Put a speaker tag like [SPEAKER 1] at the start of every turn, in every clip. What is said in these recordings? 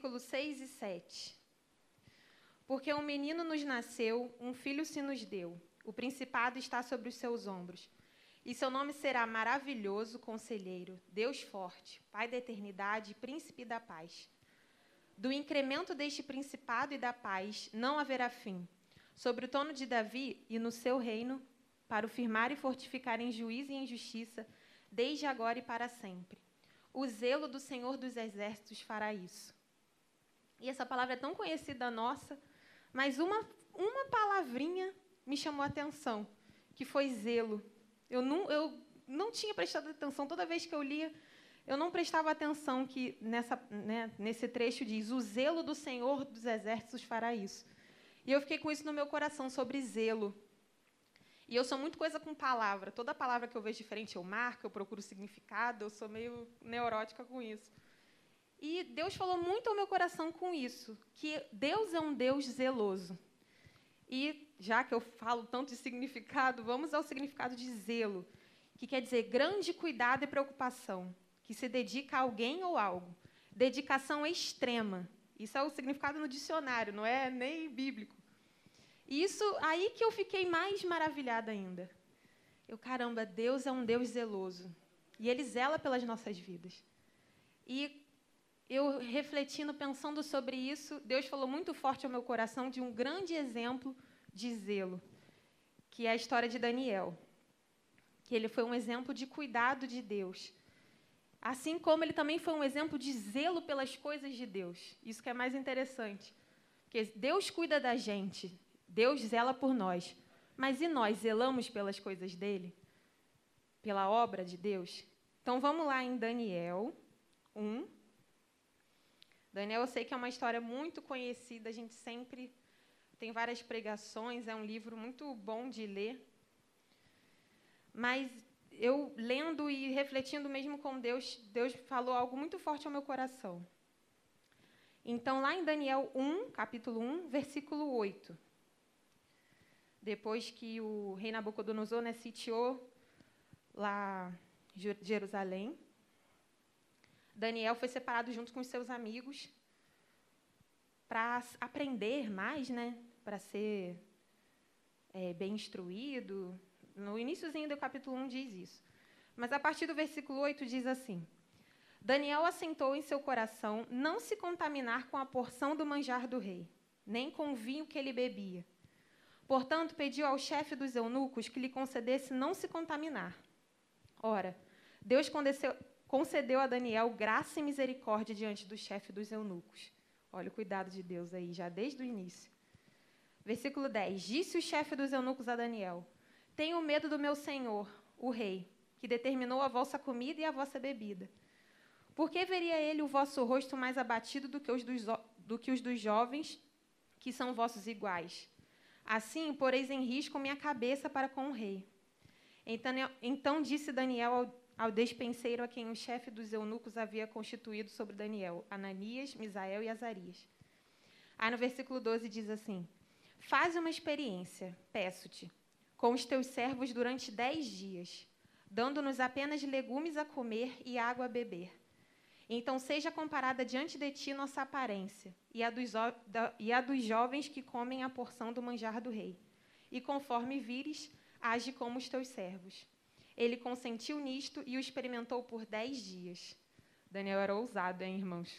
[SPEAKER 1] versículos 6 e 7. Porque um menino nos nasceu, um filho se nos deu, o principado está sobre os seus ombros. E seu nome será maravilhoso, conselheiro, Deus forte, Pai da eternidade, príncipe da paz. Do incremento deste principado e da paz não haverá fim, sobre o trono de Davi e no seu reino, para o firmar e fortificar em juízo e em justiça, desde agora e para sempre. O zelo do Senhor dos Exércitos fará isso. E essa palavra é tão conhecida nossa, mas uma, uma palavrinha me chamou a atenção, que foi zelo. Eu não, eu não tinha prestado atenção, toda vez que eu lia, eu não prestava atenção que nessa, né, nesse trecho diz: O zelo do Senhor dos Exércitos fará isso. E eu fiquei com isso no meu coração, sobre zelo. E eu sou muito coisa com palavra. Toda palavra que eu vejo diferente, eu marco, eu procuro significado, eu sou meio neurótica com isso. E Deus falou muito ao meu coração com isso, que Deus é um Deus zeloso. E já que eu falo tanto de significado, vamos ao significado de zelo, que quer dizer grande cuidado e preocupação, que se dedica a alguém ou algo. Dedicação extrema. Isso é o significado no dicionário, não é nem bíblico. E isso aí que eu fiquei mais maravilhada ainda. Eu, caramba, Deus é um Deus zeloso. E Ele zela pelas nossas vidas. E eu refletindo, pensando sobre isso, Deus falou muito forte ao meu coração de um grande exemplo de zelo, que é a história de Daniel. Que ele foi um exemplo de cuidado de Deus. Assim como ele também foi um exemplo de zelo pelas coisas de Deus. Isso que é mais interessante. Porque Deus cuida da gente, Deus zela por nós. Mas e nós zelamos pelas coisas dele? Pela obra de Deus? Então vamos lá em Daniel 1. Daniel, eu sei que é uma história muito conhecida, a gente sempre tem várias pregações, é um livro muito bom de ler. Mas eu lendo e refletindo mesmo com Deus, Deus falou algo muito forte ao meu coração. Então, lá em Daniel 1, capítulo 1, versículo 8 depois que o rei Nabucodonosor né, sitiou lá Jerusalém, Daniel foi separado junto com os seus amigos para aprender mais, né, para ser é, bem instruído. No iníciozinho do capítulo 1 diz isso. Mas a partir do versículo 8 diz assim: Daniel assentou em seu coração não se contaminar com a porção do manjar do rei, nem com o vinho que ele bebia Portanto, pediu ao chefe dos eunucos que lhe concedesse não se contaminar. Ora, Deus concedeu a Daniel graça e misericórdia diante do chefe dos eunucos. Olha o cuidado de Deus aí, já desde o início. Versículo 10: Disse o chefe dos eunucos a Daniel: Tenho medo do meu senhor, o rei, que determinou a vossa comida e a vossa bebida. Por que veria ele o vosso rosto mais abatido do que os dos, do que os dos jovens, que são vossos iguais? Assim, poreis em risco minha cabeça para com o rei. Então, então disse Daniel ao, ao despenseiro a quem o chefe dos eunucos havia constituído sobre Daniel, Ananias, Misael e Azarias. Aí no versículo 12 diz assim: Faz uma experiência, peço-te, com os teus servos durante dez dias, dando-nos apenas legumes a comer e água a beber então seja comparada diante de ti nossa aparência e a, dos, da, e a dos jovens que comem a porção do manjar do rei. E conforme vires, age como os teus servos. Ele consentiu nisto e o experimentou por dez dias. Daniel era ousado, hein, irmãos?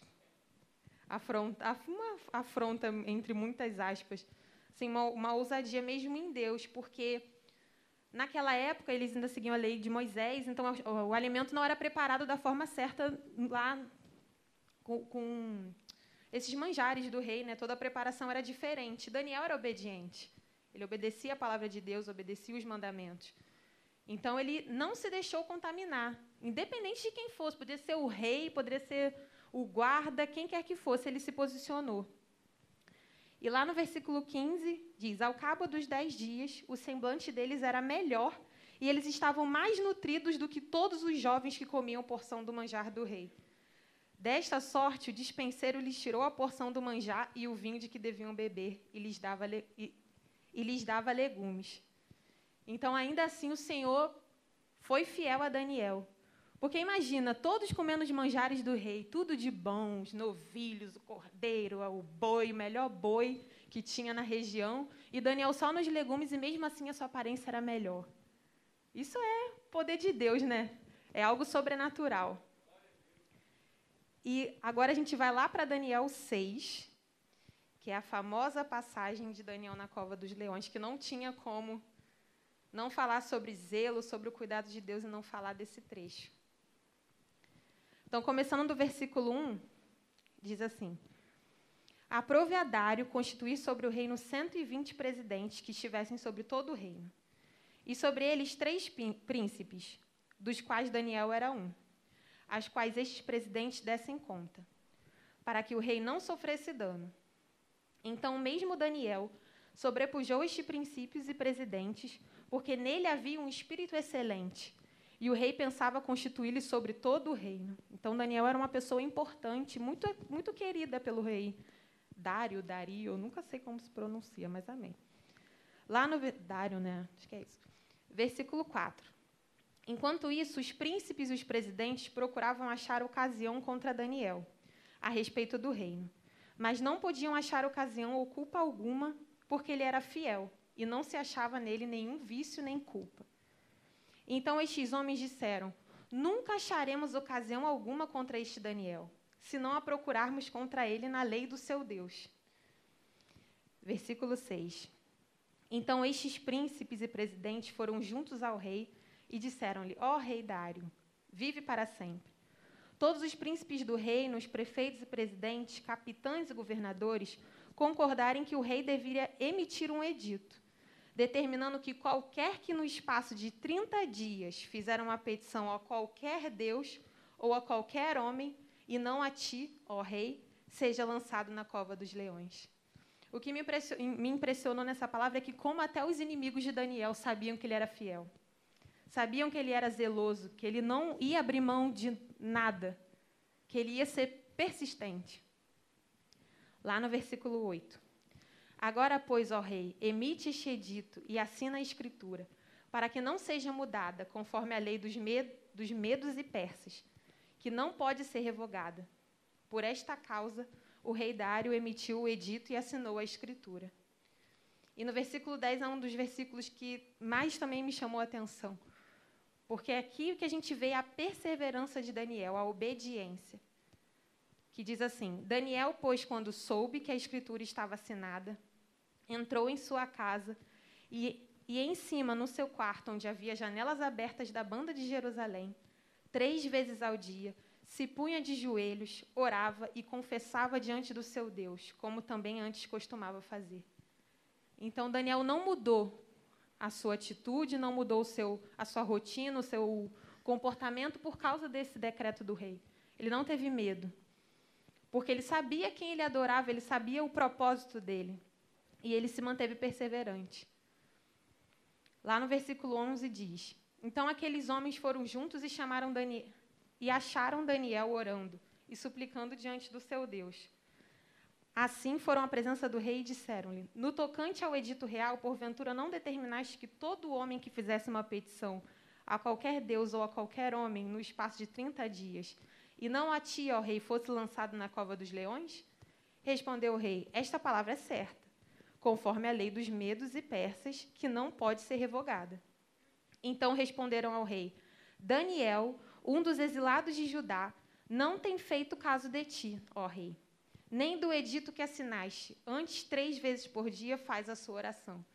[SPEAKER 1] Afronta, uma afronta entre muitas aspas. Assim, uma, uma ousadia mesmo em Deus, porque Naquela época, eles ainda seguiam a lei de Moisés, então o, o alimento não era preparado da forma certa lá com, com, esses manjares do rei, né? toda a preparação era diferente. Daniel era obediente. Ele obedecia a palavra de Deus, obedecia os mandamentos. Então, ele não se deixou contaminar, independente de quem fosse. Poderia ser o rei, poderia ser o guarda, quem quer que fosse, ele se posicionou. E lá no versículo 15 diz: Ao cabo dos dez dias, o semblante deles era melhor e eles estavam mais nutridos do que todos os jovens que comiam porção do manjar do rei. Desta sorte, o dispenseiro lhes tirou a porção do manjar e o vinho de que deviam beber e lhes dava, e, e lhes dava legumes. Então, ainda assim, o Senhor foi fiel a Daniel, Porque imagina, todos comendo os manjares do rei, tudo de bons, novilhos, o cordeiro, o boi, o melhor boi que tinha na região, e Daniel só nos legumes, e mesmo assim a sua aparência era melhor. Isso é poder de Deus, né? É algo sobrenatural. E agora a gente vai lá para Daniel 6, que é a famosa passagem de Daniel na cova dos leões, que não tinha como não falar sobre zelo, sobre o cuidado de Deus e não falar desse trecho. Então, começando do versículo 1, diz assim: Aprove a Dário constituir sobre o reino 120 presidentes que estivessem sobre todo o reino, e sobre eles três príncipes, dos quais Daniel era um, as quais estes presidentes dessem conta, para que o rei não sofresse dano. Então, mesmo Daniel sobrepujou estes princípios e presidentes, porque nele havia um espírito excelente e o rei pensava constituí-lo sobre todo o reino. Então, Daniel era uma pessoa importante, muito, muito querida pelo rei. Dário, Dario, eu nunca sei como se pronuncia, mas amém. Lá no. Dário, né? Acho que é isso. Versículo 4. Enquanto isso, os príncipes e os presidentes procuravam achar ocasião contra Daniel, a respeito do reino. Mas não podiam achar ocasião ou culpa alguma, porque ele era fiel, e não se achava nele nenhum vício nem culpa. Então estes homens disseram: Nunca acharemos ocasião alguma contra este Daniel, se não a procurarmos contra ele na lei do seu Deus. Versículo 6. Então estes príncipes e presidentes foram juntos ao rei e disseram-lhe: Ó oh, rei Dário, vive para sempre. Todos os príncipes do reino, os prefeitos e presidentes, capitães e governadores concordarem que o rei deveria emitir um edito determinando que qualquer que no espaço de 30 dias fizer uma petição a qualquer Deus ou a qualquer homem, e não a ti, ó rei, seja lançado na cova dos leões. O que me impressionou, nessa palavra é que, como até os inimigos de Daniel sabiam que ele era fiel, sabiam que ele era zeloso, que ele não ia abrir mão de nada, que ele ia ser persistente. Lá no versículo 8. Agora, pois, ó rei, emite este edito e assina a escritura, para que não seja mudada conforme a lei dos, med dos medos e persas, que não pode ser revogada. Por esta causa, o rei Dário emitiu o edito e assinou a escritura. E no versículo 10 é um dos versículos que mais também me chamou a atenção, porque é aqui que a gente vê a perseverança de Daniel, a obediência. Que diz assim: Daniel, pois, quando soube que a escritura estava assinada, entrou em sua casa e, e em cima, no seu quarto, onde havia janelas abertas da banda de Jerusalém, três vezes ao dia, se punha de joelhos, orava e confessava diante do seu Deus, como também antes costumava fazer. Então Daniel não mudou a sua atitude, não mudou seu, a sua rotina, o seu comportamento por causa desse decreto do rei. Ele não teve medo, porque ele sabia quem ele adorava, ele sabia o propósito dele. E ele se manteve perseverante. Lá no versículo 11 diz: Então aqueles homens foram juntos e chamaram Daniel e acharam Daniel orando e suplicando diante do seu Deus. Assim foram à presença do rei e disseram-lhe: No tocante ao edito real, porventura não determinaste que todo homem que fizesse uma petição a qualquer deus ou a qualquer homem no espaço de trinta dias, e não a ti, ó rei, fosse lançado na cova dos leões? Respondeu o rei: Esta palavra é certa conforme a lei dos medos e persas, que não pode ser revogada. Então responderam ao rei: Daniel, um dos exilados de Judá, não tem feito caso de ti, ó rei, nem do edito que assinaste. Antes, três vezes por dia, faz a sua oração.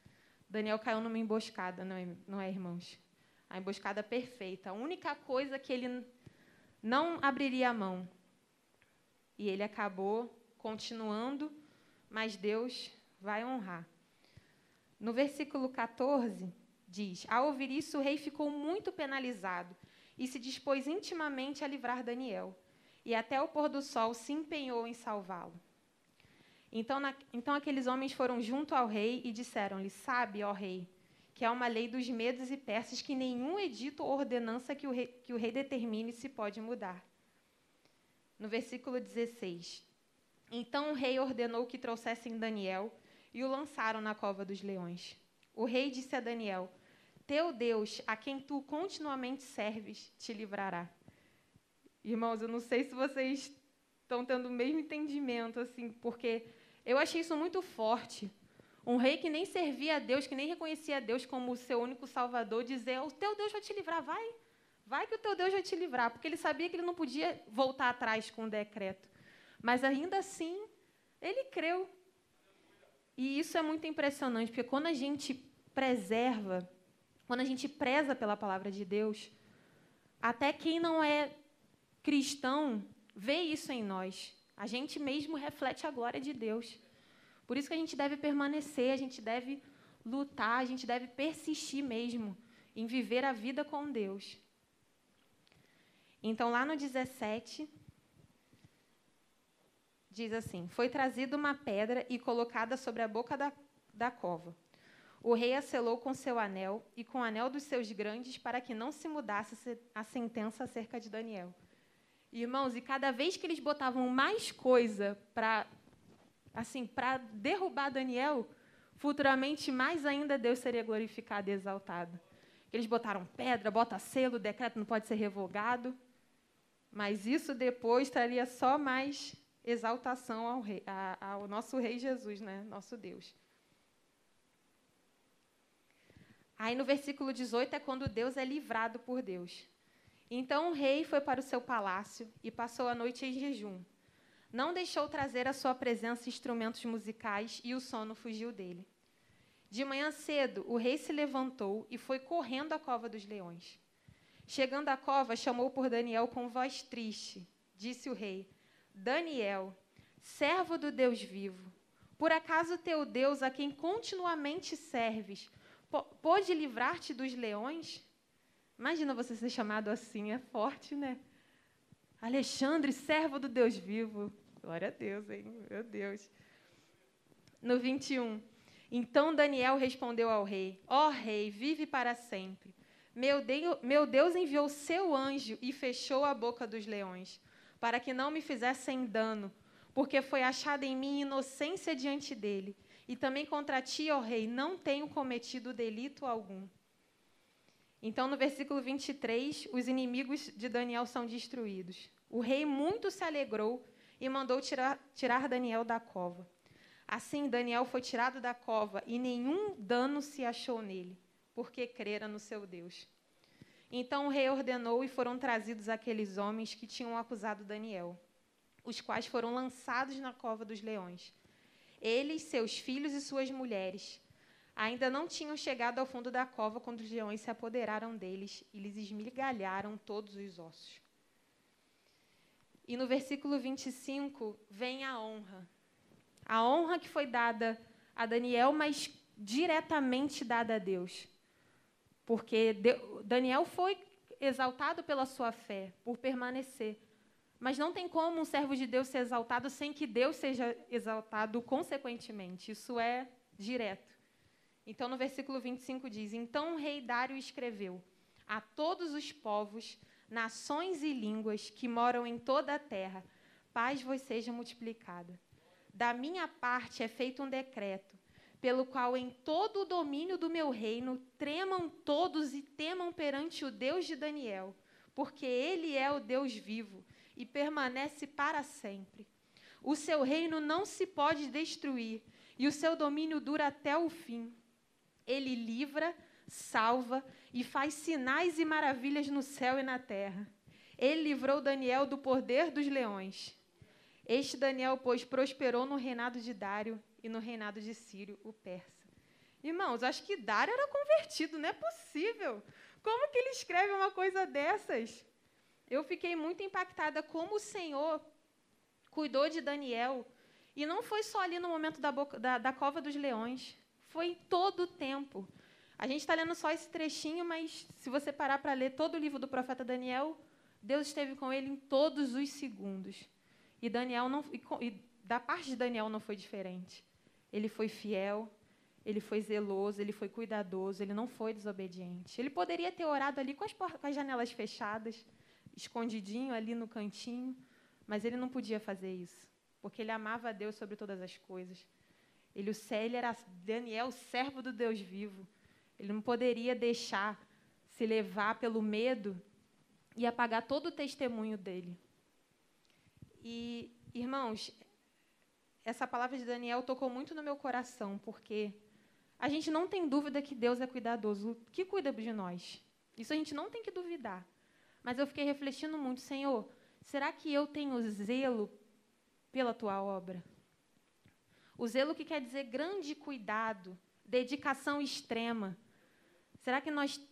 [SPEAKER 1] Daniel caiu numa emboscada, não é, não é irmãos? A emboscada perfeita. A única coisa que ele não abriria a mão. E ele acabou continuando, mas Deus vai honrar. No versículo 14, diz: Ao ouvir isso, o rei ficou muito penalizado e se dispôs intimamente a livrar Daniel. E até o pôr do sol se empenhou em salvá-lo. Então, na, então aqueles homens foram junto ao rei e disseram-lhe: Sabe, ó rei, que há uma lei dos medos e persas que nenhum edito ou ordenança que o, rei, que o rei determine se pode mudar. No versículo 16: Então o rei ordenou que trouxessem Daniel e o lançaram na cova dos leões. O rei disse a Daniel: Teu Deus, a quem tu continuamente serves, te livrará. Irmãos, eu não sei se vocês estão tendo o mesmo entendimento, assim, porque eu achei isso muito forte. Um rei que nem servia a Deus, que nem reconhecia a Deus como o seu único salvador, dizer: O teu Deus vai te livrar, vai. Vai que o teu Deus vai te livrar. Porque ele sabia que ele não podia voltar atrás com o decreto. Mas ainda assim, ele creu. E isso é muito impressionante, porque quando a gente preserva, quando a gente preza pela palavra de Deus, até quem não é cristão vê isso em nós. A gente mesmo reflete a glória de Deus. Por isso que a gente deve permanecer, a gente deve lutar, a gente deve persistir mesmo em viver a vida com Deus. Então, lá no 17, diz assim: Foi trazida uma pedra e colocada sobre a boca da, da cova. O rei a selou com seu anel e com o anel dos seus grandes para que não se mudasse a sentença acerca de Daniel. Irmãos, e cada vez que eles botavam mais coisa para assim, para derrubar Daniel, futuramente mais ainda Deus seria glorificado e exaltado. Eles botaram pedra, bota selo, o decreto não pode ser revogado. Mas isso depois traria só mais exaltação ao, rei, ao nosso rei Jesus, né? nosso Deus. Aí no versículo 18 é quando Deus é livrado por Deus. Então o rei foi para o seu palácio e passou a noite em jejum. Não deixou trazer à sua presença instrumentos musicais e o sono fugiu dele. De manhã cedo, o rei se levantou e foi correndo à cova dos leões. Chegando à cova, chamou por Daniel com voz triste. Disse o rei: Daniel, servo do Deus vivo, por acaso teu Deus, a quem continuamente serves, pôde livrar-te dos leões? Imagina você ser chamado assim, é forte, né? Alexandre, servo do Deus vivo. Glória a Deus, hein? Meu Deus. No 21. Então Daniel respondeu ao rei: Ó oh, rei, vive para sempre. Meu Deus, meu Deus enviou seu anjo e fechou a boca dos leões, para que não me fizessem dano, porque foi achada em mim inocência diante dele. E também contra ti, ó rei, não tenho cometido delito algum. Então, no versículo 23, os inimigos de Daniel são destruídos. O rei muito se alegrou e mandou tirar, tirar Daniel da cova. Assim, Daniel foi tirado da cova e nenhum dano se achou nele, porque crera no seu Deus. Então o rei ordenou e foram trazidos aqueles homens que tinham acusado Daniel, os quais foram lançados na cova dos leões. Eles, seus filhos e suas mulheres ainda não tinham chegado ao fundo da cova quando os leões se apoderaram deles e lhes esmigalharam todos os ossos. E no versículo 25 vem a honra. A honra que foi dada a Daniel, mas diretamente dada a Deus. Porque Daniel foi exaltado pela sua fé, por permanecer. Mas não tem como um servo de Deus ser exaltado sem que Deus seja exaltado consequentemente. Isso é direto. Então, no versículo 25 diz: Então o rei Dário escreveu a todos os povos nações e línguas que moram em toda a terra, paz vos seja multiplicada. Da minha parte é feito um decreto, pelo qual em todo o domínio do meu reino tremam todos e temam perante o Deus de Daniel, porque ele é o Deus vivo e permanece para sempre. O seu reino não se pode destruir e o seu domínio dura até o fim. Ele livra, salva e faz sinais e maravilhas no céu e na terra. Ele livrou Daniel do poder dos leões. Este Daniel, pois, prosperou no reinado de Dário e no reinado de Sírio, o persa. Irmãos, acho que Dário era convertido, não é possível. Como que ele escreve uma coisa dessas? Eu fiquei muito impactada como o Senhor cuidou de Daniel. E não foi só ali no momento da, boca, da, da cova dos leões, foi em todo o tempo. A gente está lendo só esse trechinho, mas se você parar para ler todo o livro do profeta Daniel, Deus esteve com ele em todos os segundos. E Daniel não, e, da parte de Daniel não foi diferente. Ele foi fiel, ele foi zeloso, ele foi cuidadoso, ele não foi desobediente. Ele poderia ter orado ali com as, com as janelas fechadas, escondidinho ali no cantinho, mas ele não podia fazer isso, porque ele amava a Deus sobre todas as coisas. Ele, ele era Daniel, servo do Deus vivo. Ele não poderia deixar se levar pelo medo e apagar todo o testemunho dele. E, irmãos, essa palavra de Daniel tocou muito no meu coração, porque a gente não tem dúvida que Deus é cuidadoso, que cuida de nós. Isso a gente não tem que duvidar. Mas eu fiquei refletindo muito, Senhor, será que eu tenho zelo pela tua obra? O zelo que quer dizer grande cuidado, dedicação extrema. Será que nós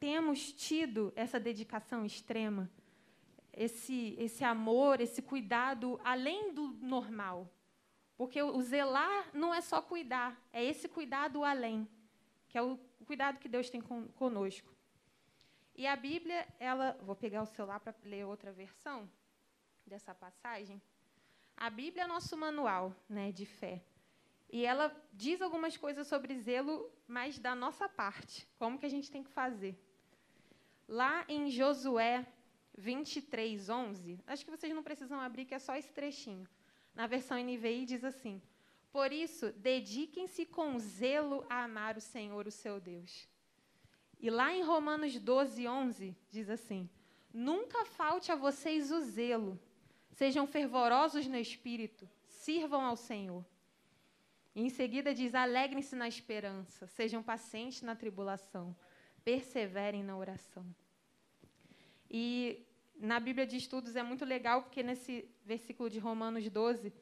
[SPEAKER 1] temos tido essa dedicação extrema? Esse, esse amor, esse cuidado além do normal? Porque o zelar não é só cuidar, é esse cuidado além, que é o cuidado que Deus tem conosco. E a Bíblia, ela, vou pegar o celular para ler outra versão dessa passagem. A Bíblia é nosso manual, né, de fé. E ela diz algumas coisas sobre zelo, mas da nossa parte, como que a gente tem que fazer. Lá em Josué 23, 11, acho que vocês não precisam abrir, que é só esse trechinho. Na versão NVI diz assim: Por isso, dediquem-se com zelo a amar o Senhor, o seu Deus. E lá em Romanos 12, 11, diz assim: Nunca falte a vocês o zelo, sejam fervorosos no espírito, sirvam ao Senhor. E em seguida diz: alegrem-se na esperança, sejam pacientes na tribulação, perseverem na oração. E na Bíblia de Estudos é muito legal porque nesse versículo de Romanos 12,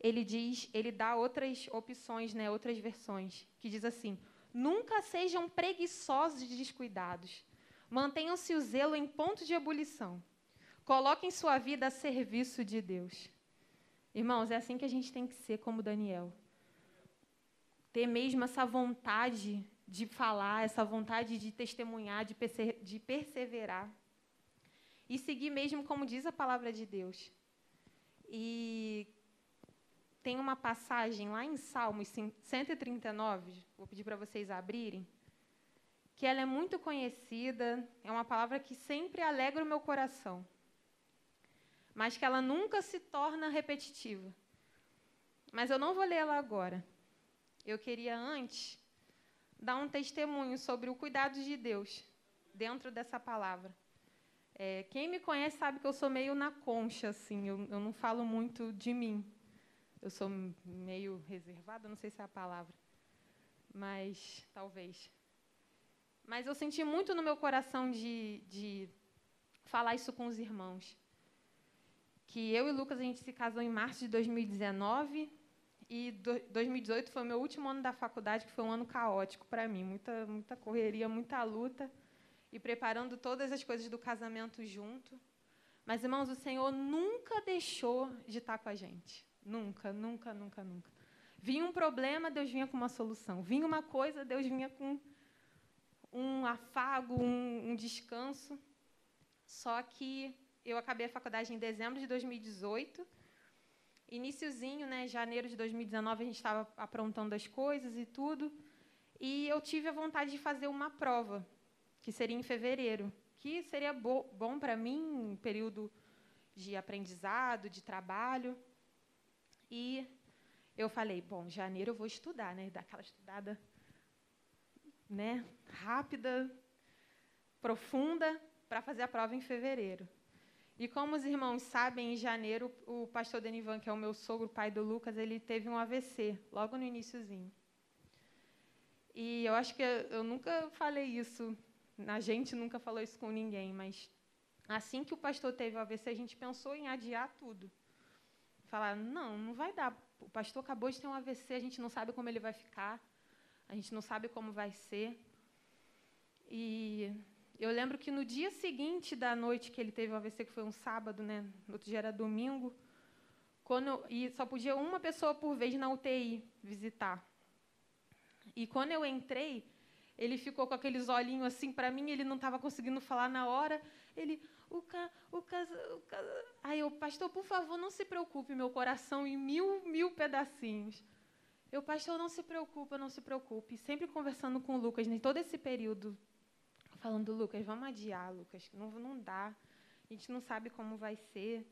[SPEAKER 1] ele diz, ele dá outras opções, né, outras versões, que diz assim: Nunca sejam preguiçosos e descuidados. Mantenham-se o zelo em ponto de ebulição. Coloquem sua vida a serviço de Deus. Irmãos, é assim que a gente tem que ser como Daniel. Ter mesmo essa vontade de falar, essa vontade de testemunhar, de, perseverar e seguir mesmo como diz a palavra de Deus. E tem uma passagem lá em Salmos 139, vou pedir para vocês abrirem, que ela é muito conhecida, é uma palavra que sempre alegra o meu coração, mas que ela nunca se torna repetitiva. Mas eu não vou lê-la agora. Eu queria antes dar um testemunho sobre o cuidado de Deus dentro dessa palavra. É, quem me conhece sabe que eu sou meio na concha, assim, eu, eu não falo muito de mim. Eu sou meio reservada, não sei se é a palavra, mas talvez. Mas eu senti muito no meu coração de, de falar isso com os irmãos. Que eu e Lucas a gente se casou em março de 2019 e do, 2018 foi o meu último ano da faculdade, que foi um ano caótico para mim, muita muita correria, muita luta e preparando todas as coisas do casamento junto. Mas, irmãos, o Senhor nunca deixou de estar com a gente. Nunca, nunca, nunca, nunca. Vinha um problema, Deus vinha com uma solução. Vinha uma coisa, Deus vinha com um afago, um, um descanso. Só que eu acabei a faculdade em dezembro de 2018. Iniciozinho, né, janeiro de 2019, a gente estava aprontando as coisas e tudo. E eu tive a vontade de fazer uma prova que seria em fevereiro, que seria bo bom para mim, um período de aprendizado, de trabalho. E eu falei, bom, janeiro eu vou estudar, né? Dar aquela estudada né, rápida, profunda, para fazer a prova em fevereiro. E como os irmãos sabem, em janeiro, o pastor Denivan, que é o meu sogro, pai do Lucas, ele teve um AVC, logo no iníciozinho. E eu acho que eu nunca falei isso a gente nunca falou isso com ninguém, mas assim que o pastor teve o AVC, a gente pensou em adiar tudo. Falar, não, não vai dar. O pastor acabou de ter um AVC, a gente não sabe como ele vai ficar, a gente não sabe como vai ser. E eu lembro que no dia seguinte da noite que ele teve o AVC, que foi um sábado, né? No outro dia era domingo, quando e só podia uma pessoa por vez na UTI visitar. E quando eu entrei, ele ficou com aqueles olhinhos assim para mim, ele não estava conseguindo falar na hora. Ele, o ca, o casa, o casa. Aí eu, pastor, por favor, não se preocupe, meu coração em mil, mil pedacinhos. Eu, pastor, não se preocupe, não se preocupe. Sempre conversando com o Lucas, em todo esse período, falando, Lucas, vamos adiar, Lucas, não, não dá. A gente não sabe como vai ser.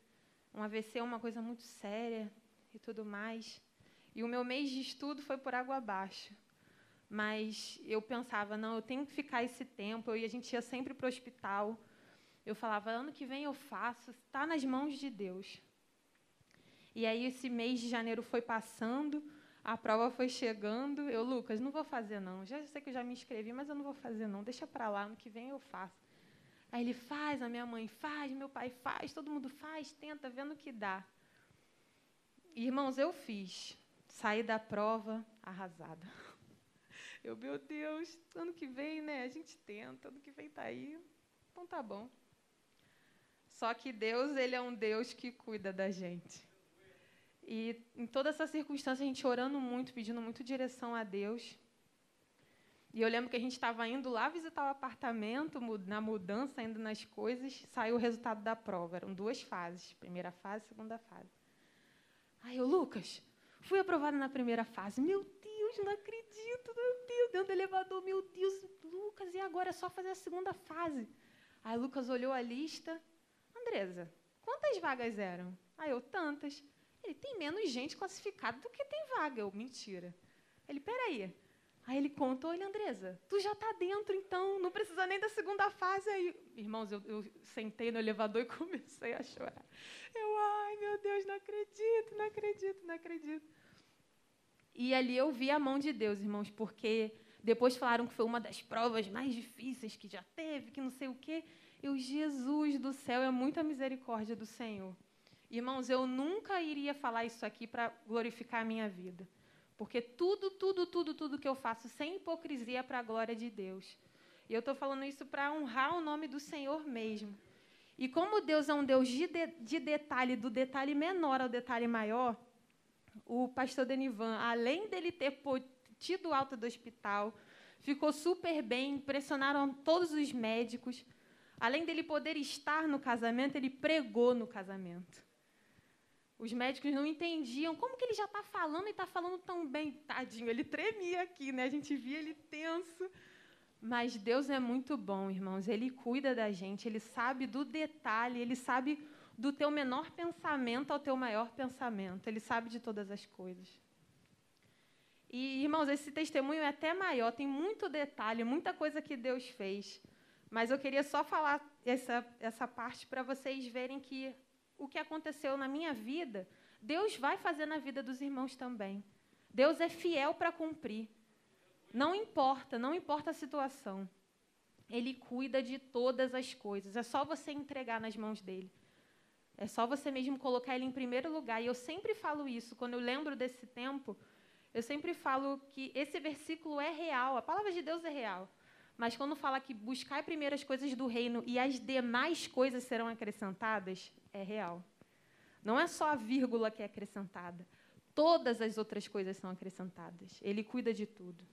[SPEAKER 1] Um AVC é uma coisa muito séria e tudo mais. E o meu mês de estudo foi por água abaixo. Mas eu pensava, não, eu tenho que ficar esse tempo. E a gente ia sempre para o hospital. Eu falava, ano que vem eu faço, está nas mãos de Deus. E aí esse mês de janeiro foi passando, a prova foi chegando. Eu, Lucas, não vou fazer não. Já sei que eu já me inscrevi, mas eu não vou fazer não. Deixa para lá, ano que vem eu faço. Aí ele faz, a minha mãe faz, meu pai faz, todo mundo faz, tenta, vendo o que dá. Irmãos, eu fiz. Saí da prova arrasada. Eu, meu Deus, ano que vem, né? A gente tenta, ano que vem tá aí. Então tá bom. Só que Deus, ele é um Deus que cuida da gente. E em toda essa circunstância, a gente orando muito, pedindo muito direção a Deus. E eu lembro que a gente estava indo lá visitar o apartamento, na mudança, indo nas coisas, saiu o resultado da prova. Eram duas fases, primeira fase segunda fase. Aí eu, Lucas, fui aprovada na primeira fase. Meu Deus, não acredito, meu Deus, dentro do elevador, meu Deus, Lucas, e agora é só fazer a segunda fase. Aí Lucas olhou a lista. Andresa, quantas vagas eram? Aí eu, tantas. Ele, tem menos gente classificada do que tem vaga. Eu, mentira. Ele, peraí, Aí ele contou, olha, Andresa, tu já está dentro, então, não precisa nem da segunda fase. Aí, irmãos, eu, eu, sentei no elevador e comecei a chorar. Eu, ai, meu Deus, não acredito, não acredito, não acredito. E ali eu vi a mão de Deus, irmãos, porque depois falaram que foi uma das provas mais difíceis que já teve, que não sei o quê. Eu, Jesus do céu, é muita misericórdia do Senhor. Irmãos, eu nunca iria falar isso aqui para glorificar a minha vida. Porque tudo, tudo, tudo, tudo que eu faço sem hipocrisia é para a glória de Deus. E eu estou falando isso para honrar o nome do Senhor mesmo. E como Deus é um Deus de, de, de, detalhe, do detalhe menor ao detalhe maior, o pastor Denivan, além dele ter tido alta do hospital, ficou super bem, impressionaram todos os médicos. Além dele poder estar no casamento, ele pregou no casamento. Os médicos não entendiam como que ele já está falando e está falando tão bem. Tadinho, ele tremia aqui, né? A gente via ele tenso. Mas Deus é muito bom, irmãos. Ele cuida da gente, ele sabe do detalhe, ele sabe do teu menor pensamento ao teu maior pensamento. Ele sabe de todas as coisas. E, irmãos, esse testemunho é até maior, tem muito detalhe, muita coisa que Deus fez. Mas eu queria só falar essa, essa parte para vocês verem que o que aconteceu na minha vida, Deus vai fazer na vida dos irmãos também. Deus é fiel para cumprir. Não importa, não importa a situação. Ele cuida de todas as coisas. É só você entregar nas mãos dele. É só você mesmo colocar ele em primeiro lugar. E eu sempre falo isso, quando eu lembro desse tempo, eu sempre falo que esse versículo é real, a palavra de Deus é real. Mas quando fala que buscar primeiro as coisas do reino e as demais coisas serão acrescentadas, é real. Não é só a vírgula que é acrescentada. Todas as outras coisas são acrescentadas. Ele cuida de tudo.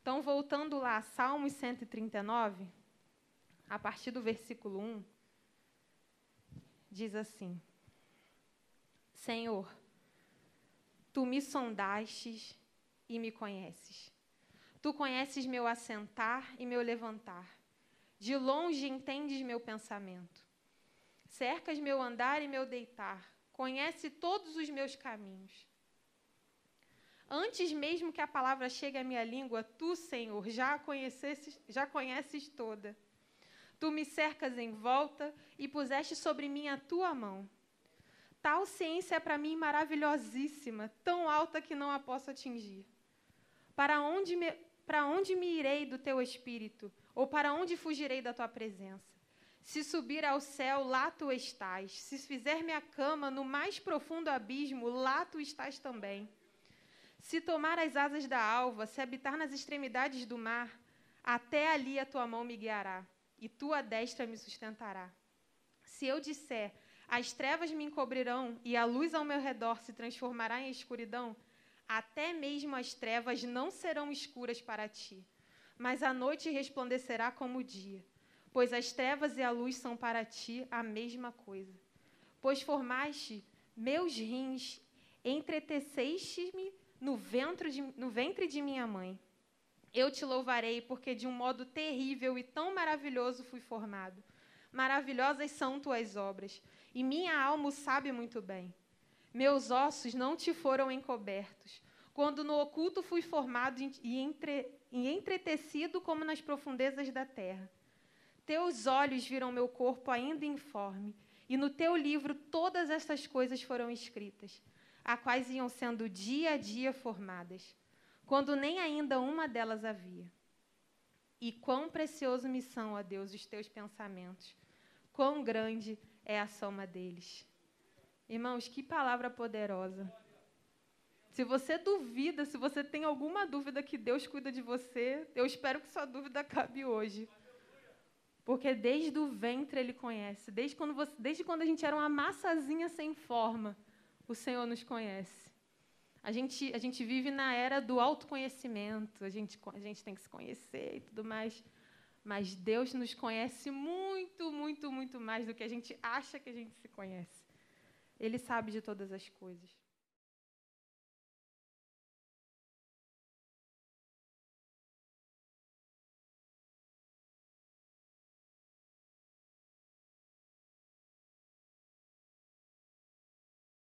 [SPEAKER 1] Então, voltando lá, Salmos 139, a partir do versículo 1, diz assim: Senhor, tu me sondastes e me conheces. Tu conheces meu assentar e meu levantar. De longe entendes meu pensamento. Cercas meu andar e meu deitar. Conhece todos os meus caminhos. Antes mesmo que a palavra chegue à minha língua, tu, Senhor, já a conheces, já conheces toda. Tu me cercas em volta e puseste sobre mim a tua mão. Tal ciência é para mim maravilhosíssima, tão alta que não a posso atingir. Para onde me, para onde me irei do teu espírito? Ou para onde fugirei da tua presença? Se subir ao céu, lá tu estás. Se fizer minha cama no mais profundo abismo, lá tu estás também. Se tomar as asas da alva, se habitar nas extremidades do mar, até ali a tua mão me guiará, e tua destra me sustentará. Se eu disser, as trevas me encobrirão, e a luz ao meu redor se transformará em escuridão, até mesmo as trevas não serão escuras para ti, mas a noite resplandecerá como o dia, pois as trevas e a luz são para ti a mesma coisa. Pois formaste meus rins, entreteceste-me no no ventre de minha mãe. Eu te louvarei, porque de um modo terrível e tão maravilhoso fui formado. Maravilhosas são tuas obras, e minha alma o sabe muito bem. Meus ossos não te foram encobertos, quando no oculto fui formado e, entre, e entretecido como nas profundezas da terra. Teus olhos viram meu corpo ainda informe, e no teu livro todas estas coisas foram escritas, a quais iam sendo dia a dia formadas, quando nem ainda uma delas havia. E quão precioso me são, ó Deus, os teus pensamentos, quão grande é a soma deles. Irmãos, que palavra poderosa. Se você duvida, se você tem alguma dúvida que Deus cuida de você, eu espero que sua dúvida acabe hoje. Porque desde o ventre Ele conhece. Desde quando, você, desde quando a gente era uma massazinha sem forma, o Senhor nos conhece. A gente, a gente vive na era do autoconhecimento, a gente, a gente tem que se conhecer e tudo mais. Mas Deus nos conhece muito, muito, muito mais do que a gente acha que a gente se conhece. Ele sabe de todas as coisas.